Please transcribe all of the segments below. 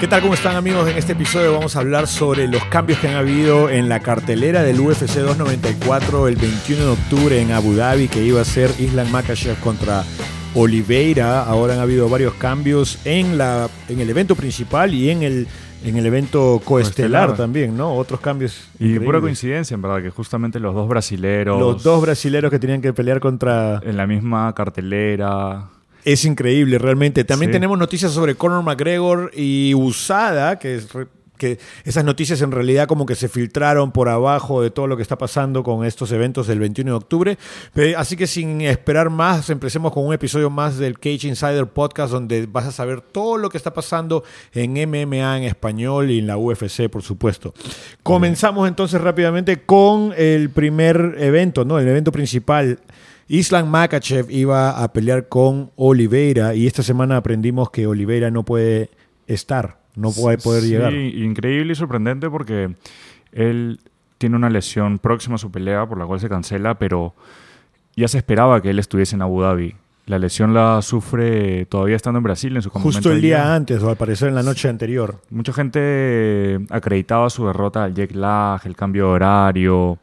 ¿Qué tal? ¿Cómo están amigos? En este episodio vamos a hablar sobre los cambios que han habido en la cartelera del UFC 294 el 21 de octubre en Abu Dhabi, que iba a ser Islam Makhachev contra Oliveira. Ahora han habido varios cambios en, la, en el evento principal y en el, en el evento coestelar, también, ¿no? Otros cambios. Y increíbles. pura coincidencia, en verdad, que justamente los dos brasileros Los dos brasileros que tenían que pelear contra... en la misma cartelera. Es increíble, realmente. También Sí. tenemos noticias sobre Conor McGregor y USADA, que, es re- que esas noticias en realidad como que se filtraron por abajo de todo lo que está pasando con estos eventos del 21 de octubre. Así que sin esperar más, empecemos con un episodio más del Cage Insider Podcast, donde vas a saber todo lo que está pasando en MMA en español y en la UFC, por supuesto. Comenzamos entonces rápidamente con el primer evento, ¿no? El evento principal. Islam Makachev iba a pelear con Oliveira y esta semana aprendimos que Oliveira no puede estar, no puede poder Sí, llegar. increíble y sorprendente porque él tiene una lesión próxima a su pelea por la cual se cancela, pero ya se esperaba que él estuviese en Abu Dhabi. La lesión la sufre todavía estando en Brasil en su Justo el día antes, o al parecer en la noche anterior. Mucha gente acreditaba su derrota al jet lag, el cambio de horario,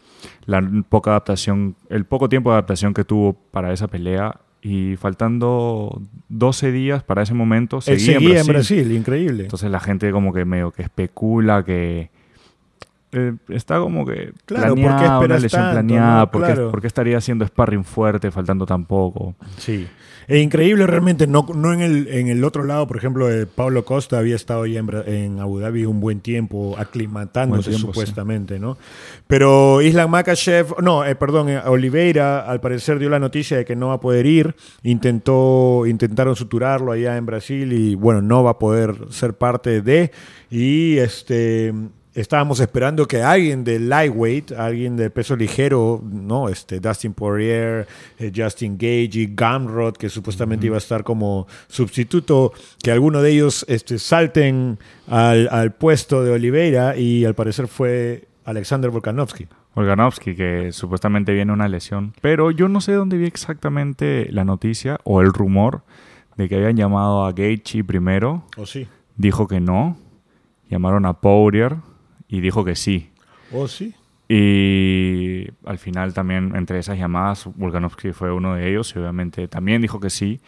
la poca adaptación, el poco tiempo de adaptación que tuvo para esa pelea y faltando 12 días para ese momento Él seguía, seguía en Brasil. increíble. Entonces la gente como que medio que especula que eh, está como que Claro, ¿por qué planeada, una lesión tanto, planeada, no? ¿por, qué, Claro. por qué estaría haciendo sparring fuerte faltando tan poco? Sí. Es increíble realmente, no, no en, el, en el otro lado, por ejemplo, eh, Pablo Costa había estado ya en, Abu Dhabi un buen tiempo, aclimatándose Buen tiempo, sí. supuestamente, ¿no? Pero Islam Makachev, no, eh, perdón, eh, Oliveira al parecer dio la noticia de que no va a poder ir, intentó, intentaron suturarlo allá en Brasil y bueno, no va a poder ser parte de, y este... Estábamos esperando que alguien de lightweight, alguien de peso ligero, no, este Dustin Poirier, eh, Justin Gage y Gamrod, que supuestamente iba a estar como sustituto, que alguno de ellos este, salten al, al puesto de Oliveira y al parecer fue Alexander Volkanovski. Volkanovski, que supuestamente viene una lesión. Pero yo no sé dónde vi exactamente la noticia o el rumor de que habían llamado a Gaethje primero. ¿O sí? Dijo que no. Llamaron a Poirier y dijo que sí. ¿O sí? Y al final también entre esas llamadas Volkanovski fue uno de ellos y obviamente también dijo que sí.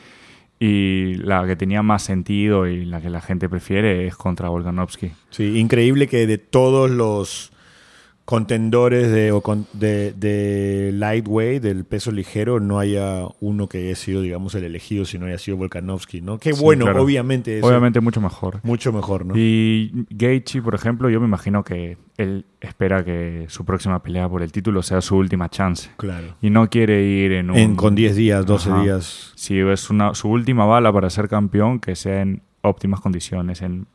Y la que tenía más sentido y la que la gente prefiere es contra Volkanovski. Sí, increíble que de todos los contendores de, o con- de, de lightweight, del peso ligero, no haya uno que haya sido, digamos, el elegido, sino haya sido Volkanovski, ¿no? Qué Sí, bueno, claro. obviamente. eso- Obviamente mucho mejor. Mucho mejor, ¿no? Y Gaethje, por ejemplo, yo me imagino que él espera que su próxima pelea por el título sea su última chance. Claro. Y no quiere ir en un... En, con 10 días, 12 Ajá. días. Si es una, su última bala para ser campeón, que sea en óptimas condiciones, en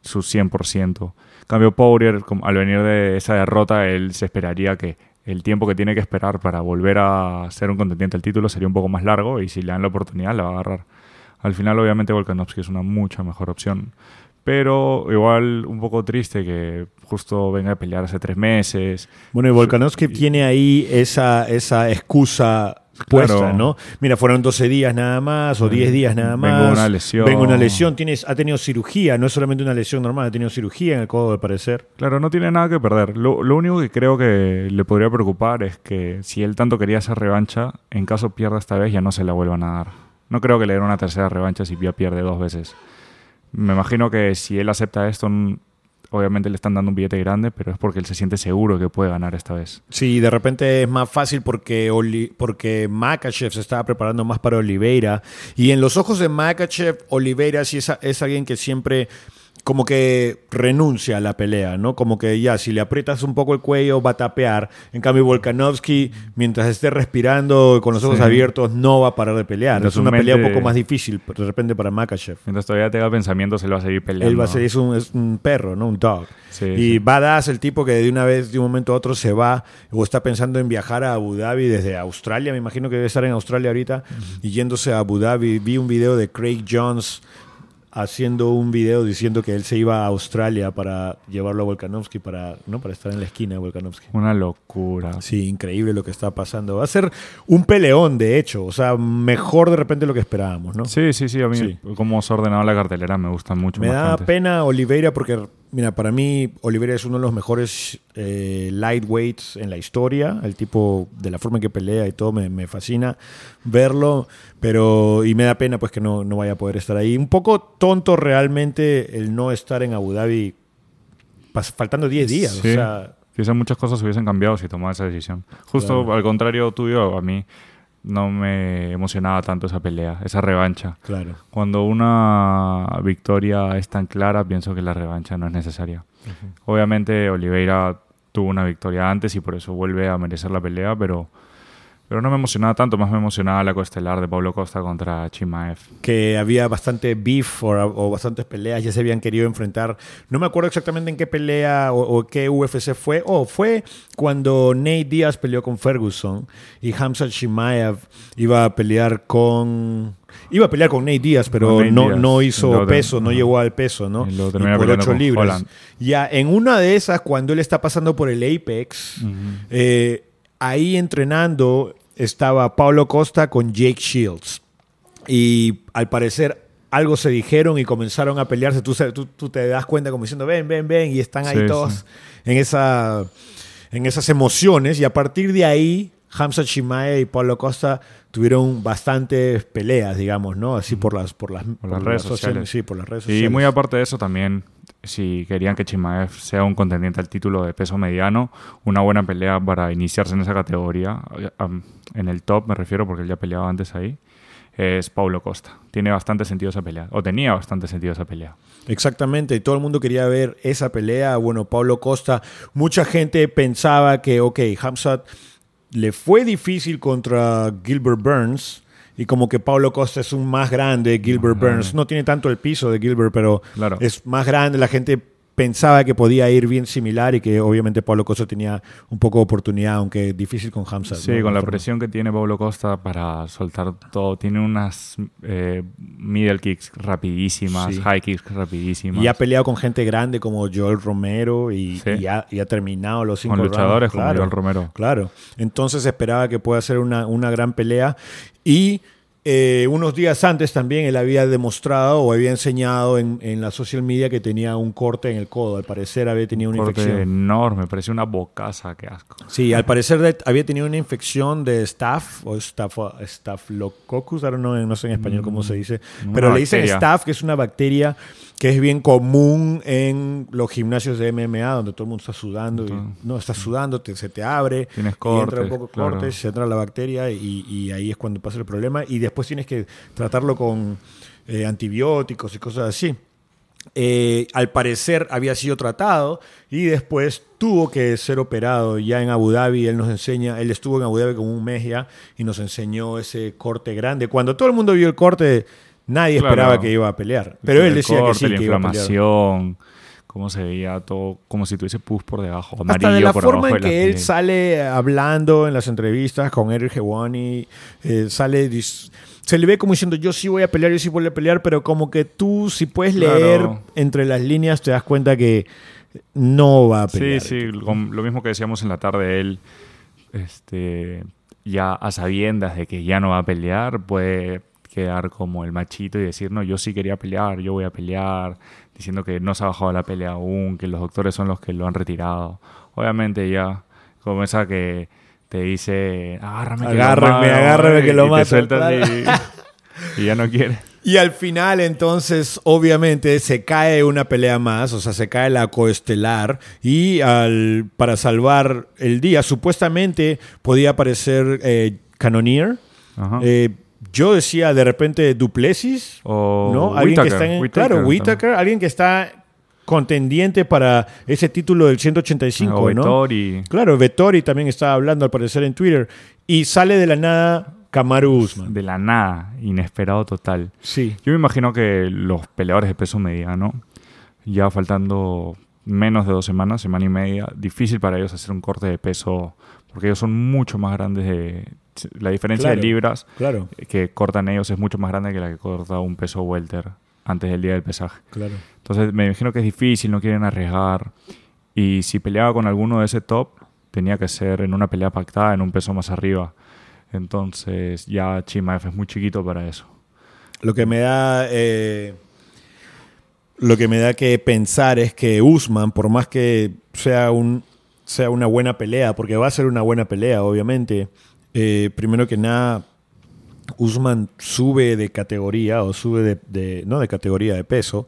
su 100%. Cambio Poirier, al venir de esa derrota, él se esperaría que el tiempo que tiene que esperar para volver a ser un contendiente al título sería un poco más largo y si le dan la oportunidad la va a agarrar. Al final, obviamente, Volkanovski es una mucha mejor opción. Pero igual un poco triste que justo venga a pelear hace tres meses. Bueno, y Volkanovski tiene ahí esa, esa excusa puesta, Claro. ¿no? Mira, fueron 12 días nada más o 10 días nada Vengo más. de una lesión. Vengo de una lesión. Tienes, ha tenido cirugía, no es solamente una lesión normal, ha tenido cirugía en el codo, al parecer. Claro, no tiene nada que perder. Lo, lo único que creo que le podría preocupar es que si él tanto quería esa revancha, en caso pierda esta vez ya no se la vuelvan a dar. No creo que le den una tercera revancha si ya pierde dos veces. Me imagino que si él acepta esto, obviamente le están dando un billete grande, pero es porque él se siente seguro que puede ganar esta vez. Sí, de repente es más fácil porque, porque Makachev se estaba preparando más para Oliveira. Y en los ojos de Makachev, Oliveira sí es, es alguien que siempre como que renuncia a la pelea, ¿no? Como que ya, si le aprietas un poco el cuello, va a tapear. En cambio, Volkanovski, mientras esté respirando con los ojos Sí. abiertos, no va a parar de pelear. Es una pelea un poco más difícil, de repente, para Makachev. Mientras todavía tenga pensamientos, él va a seguir peleando. Él va a ser, es un, es un perro, ¿no? Un dog. Sí, y sí. badass el tipo que de una vez, de un momento a otro, se va o está pensando en viajar a Abu Dhabi desde Australia. Me imagino que debe estar en Australia ahorita y yéndose a Abu Dhabi. Vi un video de Craig Jones haciendo un video diciendo que él se iba a Australia para llevarlo a Volkanovski para, ¿no? para estar en la esquina de Volkanovski. Una locura. Sí, increíble lo que está pasando. Va a ser un peleón, de hecho. O sea, mejor de repente lo que esperábamos, ¿no? Sí, sí, sí. A mí, Sí. como se ha ordenado la cartelera, me gusta mucho. Me da pena Oliveira porque, mira, para mí Oliveira es uno de los mejores eh, lightweights en la historia. El tipo, de la forma en que pelea y todo, me, me fascina verlo. Pero, y me da pena pues que no, no vaya a poder estar ahí. Un poco tonto realmente el no estar en Abu Dhabi faltando 10 días. Sí. O sea, Quizás muchas cosas hubiesen cambiado si tomaba esa decisión. Justo Claro. al contrario tuyo, a mí no me emocionaba tanto esa pelea, esa revancha. claro. Cuando una victoria es tan clara, pienso que la revancha no es necesaria. Obviamente Oliveira tuvo una victoria antes y por eso vuelve a merecer la pelea, pero, pero no me emocionaba tanto, más me emocionaba la coestelar de Pablo Costa contra Chimaev. que había bastante beef o, o bastantes peleas, ya se habían querido enfrentar. No me acuerdo exactamente en qué pelea o, o qué UFC fue. Oh, fue cuando Nate Diaz peleó con Ferguson y Hamza Chimaev iba a pelear con... Iba a pelear con Nate Diaz, pero Nate no, no hizo peso, no llegó al peso, ¿no? Y Y por peleando 8 con libras. Holland. Ya, en una de esas, cuando él está pasando por el Apex, eh, ahí entrenando estaba Pablo Costa con Jake Shields. Y al parecer algo se dijeron y comenzaron a pelearse. Tú, tú, tú te das cuenta como diciendo, ven, ven, ven. Y están ahí Sí, todos sí. en, esa, en esas emociones. Y a partir de ahí, Hamza Chimae y Pablo Costa tuvieron bastantes peleas, digamos, ¿no? Así por las, por las, Por las redes social- sociales. Sí, por las redes Y sociales. muy aparte de eso también, si querían que Chimaev sea un contendiente al título de peso mediano, una buena pelea para iniciarse en esa categoría, eh, en el top me refiero porque él ya peleaba antes ahí, es Paulo Costa. Tiene bastante sentido esa pelea, o tenía bastante sentido esa pelea. Exactamente, y todo el mundo quería ver esa pelea. Bueno, Pablo Costa, mucha gente pensaba que, ok, Hamzat le fue difícil contra Gilbert Burns. Y como que Pablo Costa es un más grande, Gilbert. Burns. No tiene tanto el piso de Gilbert, pero Claro. es más grande. La gente pensaba que podía ir bien similar y que obviamente Pablo Costa tenía un poco de oportunidad, aunque difícil con Hamzat. Sí, ¿no? con la presión que tiene Pablo Costa para soltar todo. Tiene unas eh, middle kicks rapidísimas, Sí. high kicks rapidísimas. Y ha peleado con gente grande como Joel Romero y, Sí. y ha, y ha terminado los cinco con luchadores rounds. como Claro. Joel Romero. Claro. Entonces esperaba que pueda ser una, una gran pelea. Y eh, unos días antes también él había demostrado o había enseñado en, en la social media que tenía un corte en el codo. Al parecer había tenido una Corte infección. enorme, parecía una bocaza, qué asco. Sí, al parecer de- había tenido una infección de staph o staph, staphylococcus, don't know, no sé en español cómo se dice, pero le dicen staph, que es una bacteria que es bien común en los gimnasios de MMA, donde todo el mundo está sudando, y, no, estás sudando, te- se te abre, Tienes y entra un cortes, poco claro. cortes, se entra la bacteria y, y ahí es cuando pasa el problema y después tienes que tratarlo con eh, antibióticos y cosas así. Eh, al parecer había sido tratado y después tuvo que ser operado ya en Abu Dhabi. Él nos enseña, él estuvo en Abu Dhabi como un mes ya y nos enseñó ese corte grande. Cuando todo el mundo vio el corte, nadie Claro. esperaba que iba a pelear. Pero él decía que sí, la que iba a pelear. inflamación, cómo se veía todo, como si tuviese pus por debajo, amarillo Hasta de la por forma en que él sale hablando en las entrevistas con Eric Hewani, eh, sale se le ve como diciendo yo sí voy a pelear, yo sí voy a pelear, pero como que tú si puedes Claro. leer entre las líneas te das cuenta que no va a pelear. Sí, sí, lo mismo que decíamos en la tarde, él, este, ya a sabiendas de que ya no va a pelear, puede quedar como el machito y decir, no, yo sí quería pelear, yo voy a pelear, diciendo que no se ha bajado la pelea aún, que los doctores son los que lo han retirado. Obviamente ya, como esa que te dice, agárrame, que lo Agárrame, mato", agárrame que lo y te mato, sueltas claro. y, y ya no quiere. Y al final, entonces, obviamente, se cae una pelea más, o sea, se cae la coestelar. Y al, para salvar el día, supuestamente podía aparecer eh, Cannoneer. Ajá. Eh, yo decía de repente Duplessis, O ¿no? Alguien que está en, Whittaker claro. Whittaker, alguien que está contendiente para ese título del 185, O ¿no? Vettori. Claro, Vettori también estaba hablando al parecer en Twitter. Y sale de la nada Kamaru Usman. de la nada, inesperado total. Sí. Yo me imagino que los peleadores de peso mediano, ya faltando menos de dos semanas, semana y media, difícil para ellos hacer un corte de peso, porque ellos son mucho más grandes de... La diferencia Claro. de libras Claro. que cortan ellos es mucho más grande que la que corta un peso welter. antes del día del pesaje. Claro. Entonces me imagino que es difícil, no quieren arriesgar. Y si peleaba con alguno de ese top, tenía que ser en una pelea pactada, en un peso más arriba. Entonces ya Chimaev es muy chiquito para eso. Lo que me da. eh, lo que me da que pensar es que Usman, por más que sea un sea una buena pelea, porque va a ser una buena pelea, obviamente. Eh, primero que nada, Usman sube de categoría o sube de, de- no de categoría de peso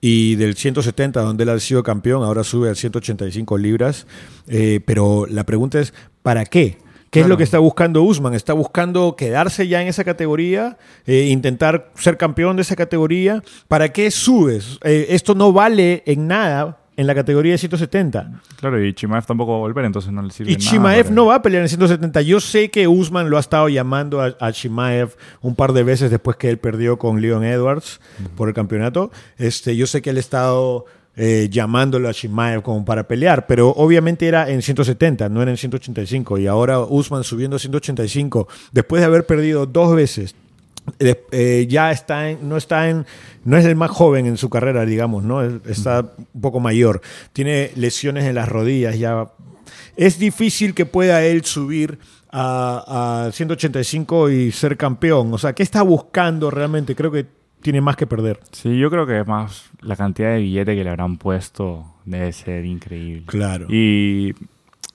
y del 170 donde él ha sido campeón ahora sube al 185 libras Eh, pero la pregunta es ¿para qué? ¿Qué es lo que está buscando Usman? ¿Está buscando quedarse ya en esa categoría? Eh, ¿Intentar ser campeón de esa categoría? ¿Para qué subes? Eh, esto no vale en nada en la categoría de 170. Claro, y Chimaev tampoco va a volver, entonces no le sirve Y nada Chimaev no va a pelear en 170. Yo sé que Usman lo ha estado llamando a, a Chimaev un par de veces después que él perdió con Leon Edwards por el campeonato. Este, yo sé que él ha estado eh, llamándolo a Chimaev como para pelear, pero obviamente era en 170, no era en 185. Y ahora Usman subiendo a 185, después de haber perdido dos veces de- eh, ya está en, no está en, no es el más joven en su carrera, digamos, ¿no? Está un poco mayor. Tiene lesiones en las rodillas, ya. Es difícil que pueda él subir a, a 185 y ser campeón. O sea, ¿qué está buscando realmente? Creo que tiene más que perder. Sí, yo creo que es más la cantidad de billete que le habrán puesto debe ser increíble. Claro. Y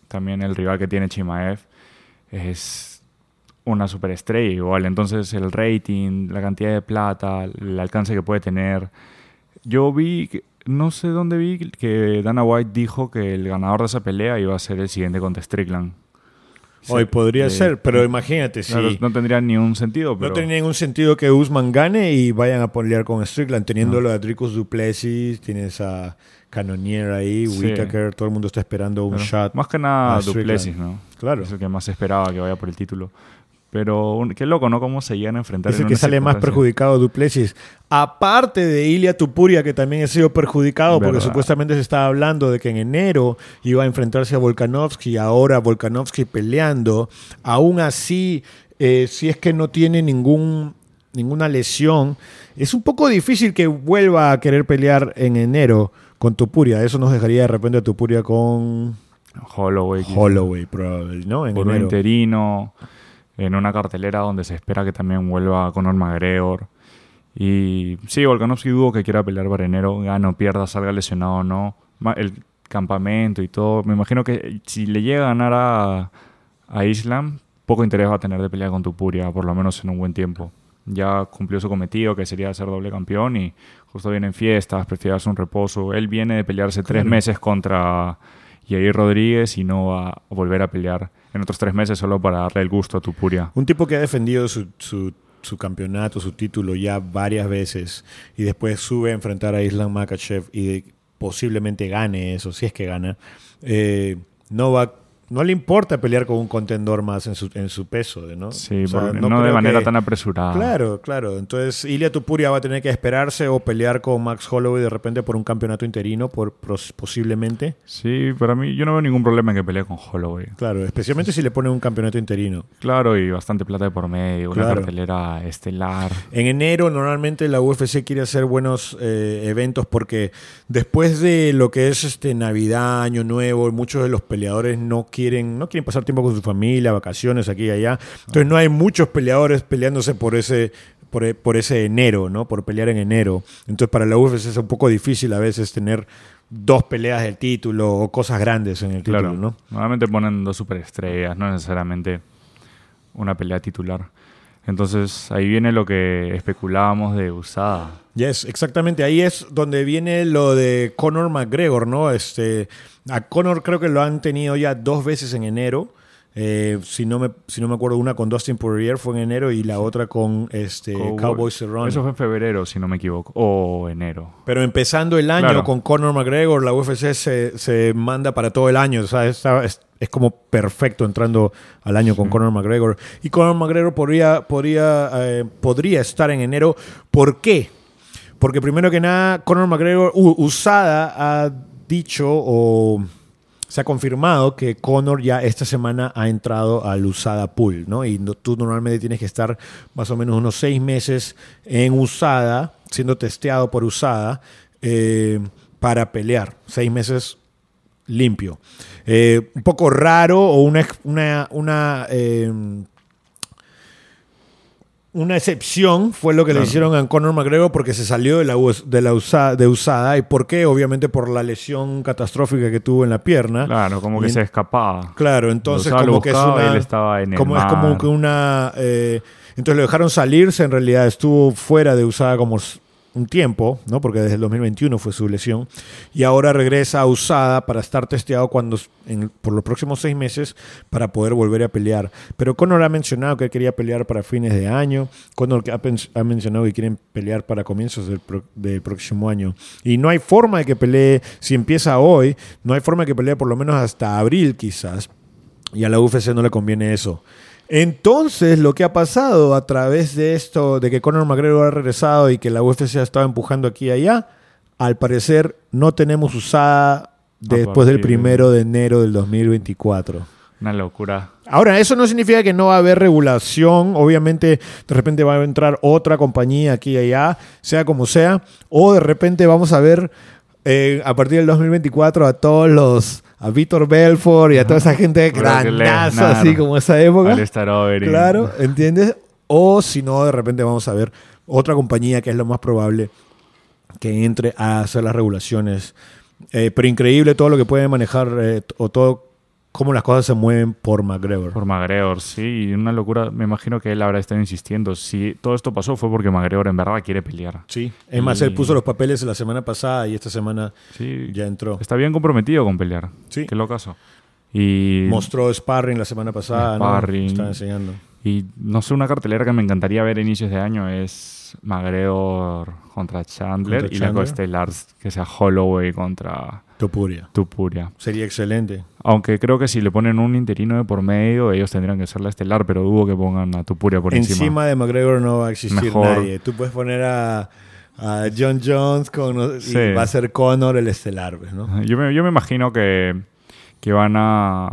también el rival que tiene Chimaev es una superestrella igual. Entonces el rating, la cantidad de plata, el alcance que puede tener. Yo vi, no sé dónde vi, que Dana White dijo que el ganador de esa pelea iba a ser el siguiente contra Strickland. Hoy podría eh, ser, pero imagínate, si Claro, no tendría ni un sentido, pero... no tiene ningún sentido que Usman gane y vayan a pelear con Strickland, teniéndolo a Dricus Duplessis, tienes a Cannonier ahí, Sí. Whittaker, todo el mundo está esperando un Pero shot. Más que nada. Duplessis, ¿no? Claro. Es el que más esperaba que vaya por el título. Pero un- qué loco, ¿no? Cómo se llegan a enfrentar. Es en el que sale más perjudicado Duplessis. Aparte de Ilia Tupuria, que también ha sido perjudicado, porque supuestamente se estaba hablando de que en enero iba a enfrentarse a Volkanovski, ahora Volkanovski peleando. Aún así, eh, si es que no tiene ningún, ninguna lesión, es un poco difícil que vuelva a querer pelear en enero con Tupuria. Eso nos dejaría de repente a Tupuria con Holloway. Holloway, probablemente, ¿no? En por un enero. interino, en una cartelera donde se espera que también vuelva Conor McGregor. Y sí, Volkanovski dudo que quiera pelear para enero, gane o pierda, salga lesionado o no. El campamento y todo. Me imagino que si le llega a ganar a, a Islam, poco interés va a tener de pelear con Tupuria, por lo menos en un buen tiempo. Ya cumplió su cometido, que sería ser doble campeón, y justo viene en fiestas, prefiere darse un reposo. Él viene de pelearse tres meses contra Yair Rodríguez y no va a volver a pelear en otros tres meses solo para darle el gusto a Tupuria. Un tipo que ha defendido su, su, campeonato, su título ya varias veces y después sube a enfrentar a Islam Makachev y posiblemente gane eso, si es que gana. eh, no va no le importa pelear con un contendor más en su, en su peso, ¿no? Sí, O sea, por- no, de manera que- tan apresurada. Claro, claro. Entonces, Ilia Tupuria va a tener que esperarse o pelear con Max Holloway de repente por un campeonato interino, por, posiblemente. Sí, para mí yo no veo ningún problema en que pelee con Holloway. Claro, especialmente si le ponen un campeonato interino. Claro, y bastante plata de por medio, una Claro. cartelera estelar. En enero normalmente la UFC quiere hacer buenos eh, eventos porque después de lo que es este Navidad, Año Nuevo, muchos de los peleadores no quieren, no quieren pasar tiempo con su familia, vacaciones aquí y allá. Entonces no hay muchos peleadores peleándose por ese, por, por ese enero, ¿no? Por pelear en enero. Entonces para la UFC es un poco difícil a veces tener dos peleas del título o cosas grandes en el título, Claro, ¿no? normalmente ponen dos superestrellas, no necesariamente una pelea titular. Entonces ahí viene lo que especulábamos de Usada. Yes, exactamente. Ahí es donde viene lo de Conor McGregor, ¿no? Este, a Conor creo que lo han tenido ya dos veces en enero. Eh, si, no me, si no me acuerdo, una con Dustin Poirier fue en enero y la otra con este, Cowboy Cerrone. Eso fue en febrero, si no me equivoco. O enero. Pero empezando el año Claro. con Conor McGregor, la UFC se, se manda para todo el año. O sea, está- es, es como perfecto entrando al año con Conor McGregor. Y Conor McGregor podría, podría, eh, podría estar en enero. ¿Por qué? Porque primero que nada, Conor McGregor, Usada ha dicho o se ha confirmado que Conor ya esta semana ha entrado al USADA Pool, ¿no? Y tú normalmente tienes que estar más o menos unos seis meses en USADA, siendo testeado por USADA, eh, para pelear. Seis meses limpio. Eh, un poco raro o una, una, una, eh, una excepción fue lo que le hicieron a Conor McGregor porque se salió de la, de la USA de USADA. ¿Y por qué? Obviamente por la lesión catastrófica que tuvo en la pierna. Claro, como que se escapaba. Claro, entonces usaba, como que es una... él estaba en el como, es como que una... eh, entonces lo dejaron salirse, en realidad estuvo fuera de USADA como un tiempo, ¿no? Porque desde el 2021 fue su lesión. Y ahora regresa a USADA para estar testeado cuando, por los próximos seis meses para poder volver a pelear. Pero Conor ha mencionado que quería pelear para fines de año. Conor ha, mencionado que quieren pelear para comienzos del, del próximo año. Y no hay forma de que pelee, si empieza hoy, no hay forma de que pelee por lo menos hasta abril quizás. Y a la UFC no le conviene eso. Entonces, lo que ha pasado a través de esto, de que Conor McGregor ha regresado y que la UFC ha estado empujando aquí y allá, al parecer no tenemos usada después del primero de enero del 2024. Una locura. Ahora, eso no significa que no va a haber regulación. Obviamente, de repente va a entrar otra compañía aquí y allá, sea como sea. O de repente vamos a ver eh, a partir del 2024 a todos los. a Víctor Belfort y a toda esa gente Lesnar, así como esa época. Claro, ¿entiendes? O si no, de repente vamos a ver otra compañía que es lo más probable que entre a hacer las regulaciones. Eh, pero increíble todo lo que puede manejar eh, o todo cómo las cosas se mueven por McGregor. Por McGregor, sí, y una locura. Me imagino que él habrá estado insistiendo. Si todo esto pasó fue porque McGregor en verdad quiere pelear. Sí. Es más, Y- él puso los papeles la semana pasada y esta semana Sí, ya entró. está bien comprometido con pelear. Sí. Qué locazo. Y, Mostró sparring la semana pasada, ¿no? Sparring. Estaba enseñando. y no sé, una cartelera que me encantaría ver a inicios de año es McGregor contra Chandler Contra y la coestelar que sea Holloway contra Topuria. Tupuria. Sería excelente. Aunque creo que si le ponen un interino de por medio, ellos tendrían que ser la estelar, pero dudo que pongan a Tupuria por encima. encima. de McGregor no va a existir Mejor. nadie. Tú puedes poner a, a John Jones con, y va a ser Conor el estelar, pues, ¿no? Yo me, yo me imagino que, que van a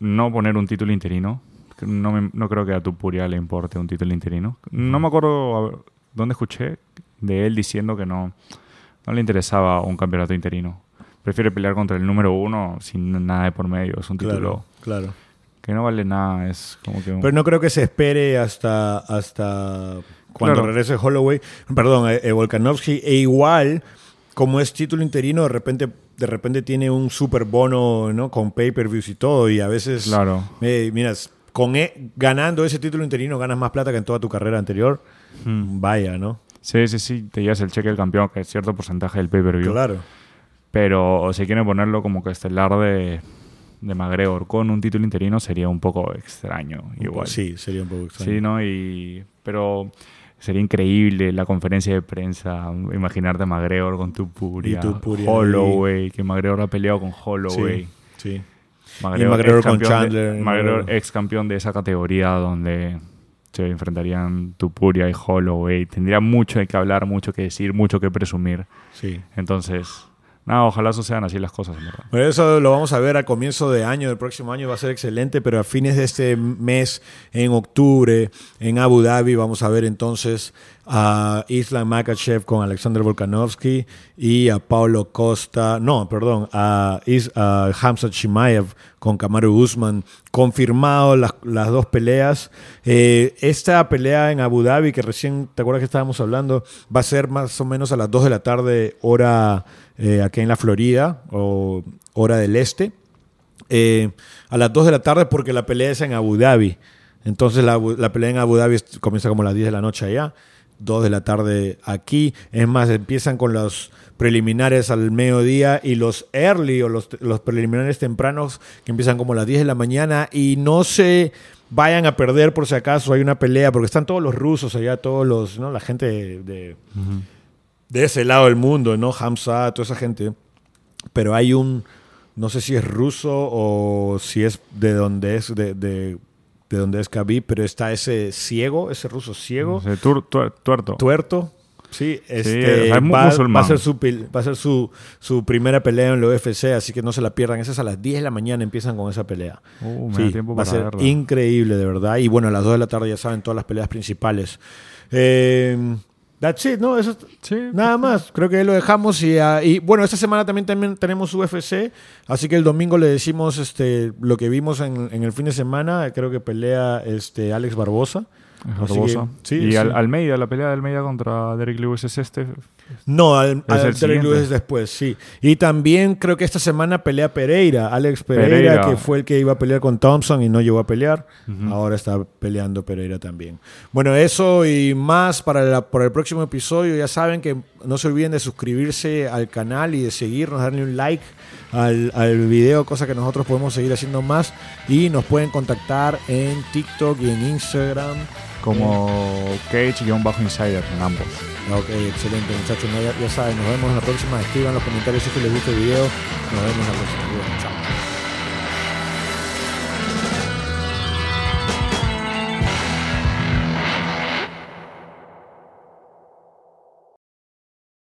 no poner un título interino. No, me- no creo que a Tupuria le importe un título interino. No me acuerdo ver, dónde escuché de él diciendo que no, no le interesaba un campeonato interino. Prefiere pelear contra el número uno sin nada de por medio. Es un título Claro, que no vale nada. Es como que un- Pero no creo que se espere hasta, hasta cuando Claro. regrese Holloway, perdón, eh, eh, Volkanovski, e igual, como es título interino, de repente, de repente tiene un super bono, ¿no? Con pay-per-views y todo, y a veces, Claro. eh, miras, con e- ganando ese título interino ganas más plata que en toda tu carrera anterior. Mm. Vaya, ¿no? Sí, sí, sí. Te llevas el cheque del campeón, que es cierto porcentaje del pay-per-view. Claro. Pero si quieren ponerlo como que estelar de, de McGregor con un título interino sería un poco extraño. Igual. Sí, sería un poco extraño. Sí, ¿no? Y, pero sería increíble la conferencia de prensa. Imaginarte a McGregor con Tupuria, Y Topuria Holloway, que McGregor ha peleado con Holloway. Sí, sí. McGregor, McGregor ex con de- Chandler, McGregor McGregor. ex campeón de esa categoría donde se enfrentarían Tupuria y Holloway. Tendría mucho de qué hablar, mucho que decir, mucho que presumir. sí. Entonces, nada, ojalá sucedan así las cosas, en verdad. Por eso lo vamos a ver a comienzo de año, del próximo año va a ser excelente, pero a fines de este mes, en octubre, en Abu Dhabi, vamos a ver entonces a Islam Makachev con Alexander Volkanovski y a Paulo Costa, no, perdón, a, Is, Hamza Chimaev con Kamaru Usman. Confirmado las, las dos peleas. Eh, esta pelea en Abu Dhabi, que recién, ¿te acuerdas que estábamos hablando? Va a ser más o menos a las 2 de la tarde, hora eh, aquí en la Florida, o hora del este. Eh, a las 2 de la tarde porque la pelea es en Abu Dhabi. Entonces la, la pelea en Abu Dhabi comienza como a las 10 de la noche allá, 2 de la tarde aquí. Es más, empiezan con los preliminares al mediodía y los early o los, los preliminares tempranos que empiezan como a las 10 de la mañana y no se vayan a perder por si acaso hay una pelea porque están todos los rusos allá, todos los, ¿no? La gente de, de- de ese lado del mundo, ¿no? Hamza, toda esa gente. Pero hay un, no sé si es ruso o si es de donde es, de, de, de donde es Khabib, pero está ese ciego, ese ruso ciego, tuer- tuerto. tuerto, Sí, este, es mu- va, va a ser, su, va a ser su, su primera pelea en la UFC, así que no se la pierdan. Esas a las 10 de la mañana empiezan con esa pelea. Uh, me Sí, da tiempo va a para ser verla. increíble, de verdad. Y bueno, a las 2 de la tarde ya saben todas las peleas principales. Eh, that's it, ¿no? Eso es- Sí, Nada más, creo que ahí lo dejamos y, ah, y, bueno, esta semana también, también tenemos UFC, así que el domingo le decimos este lo que vimos en, en el fin de semana, creo que pelea este Alex Barbosa. Barbosa. que, sí, y sí. Al, Almeida, la pelea de Almeida contra Derek Lewis es este. No, al, al el Derek. Lewis después, sí. Y también creo que esta semana pelea Pereira, Alex Pereira, Pereira. que fue el que iba a pelear con Thompson y no llegó a pelear. Ahora está peleando Pereira también. Bueno, eso y más para, la- para el próximo episodio. Ya saben que no se olviden de suscribirse al canal y de seguirnos, darle un like al, al video, cosa que nosotros podemos seguir haciendo más. Y nos pueden contactar en TikTok y en Instagram. Como Cage-Insider en ambos. Ok, excelente muchachos. Ya, saben, nos vemos en la próxima. Escriban los comentarios si les gusta el video. Nos vemos en la próxima. Chao.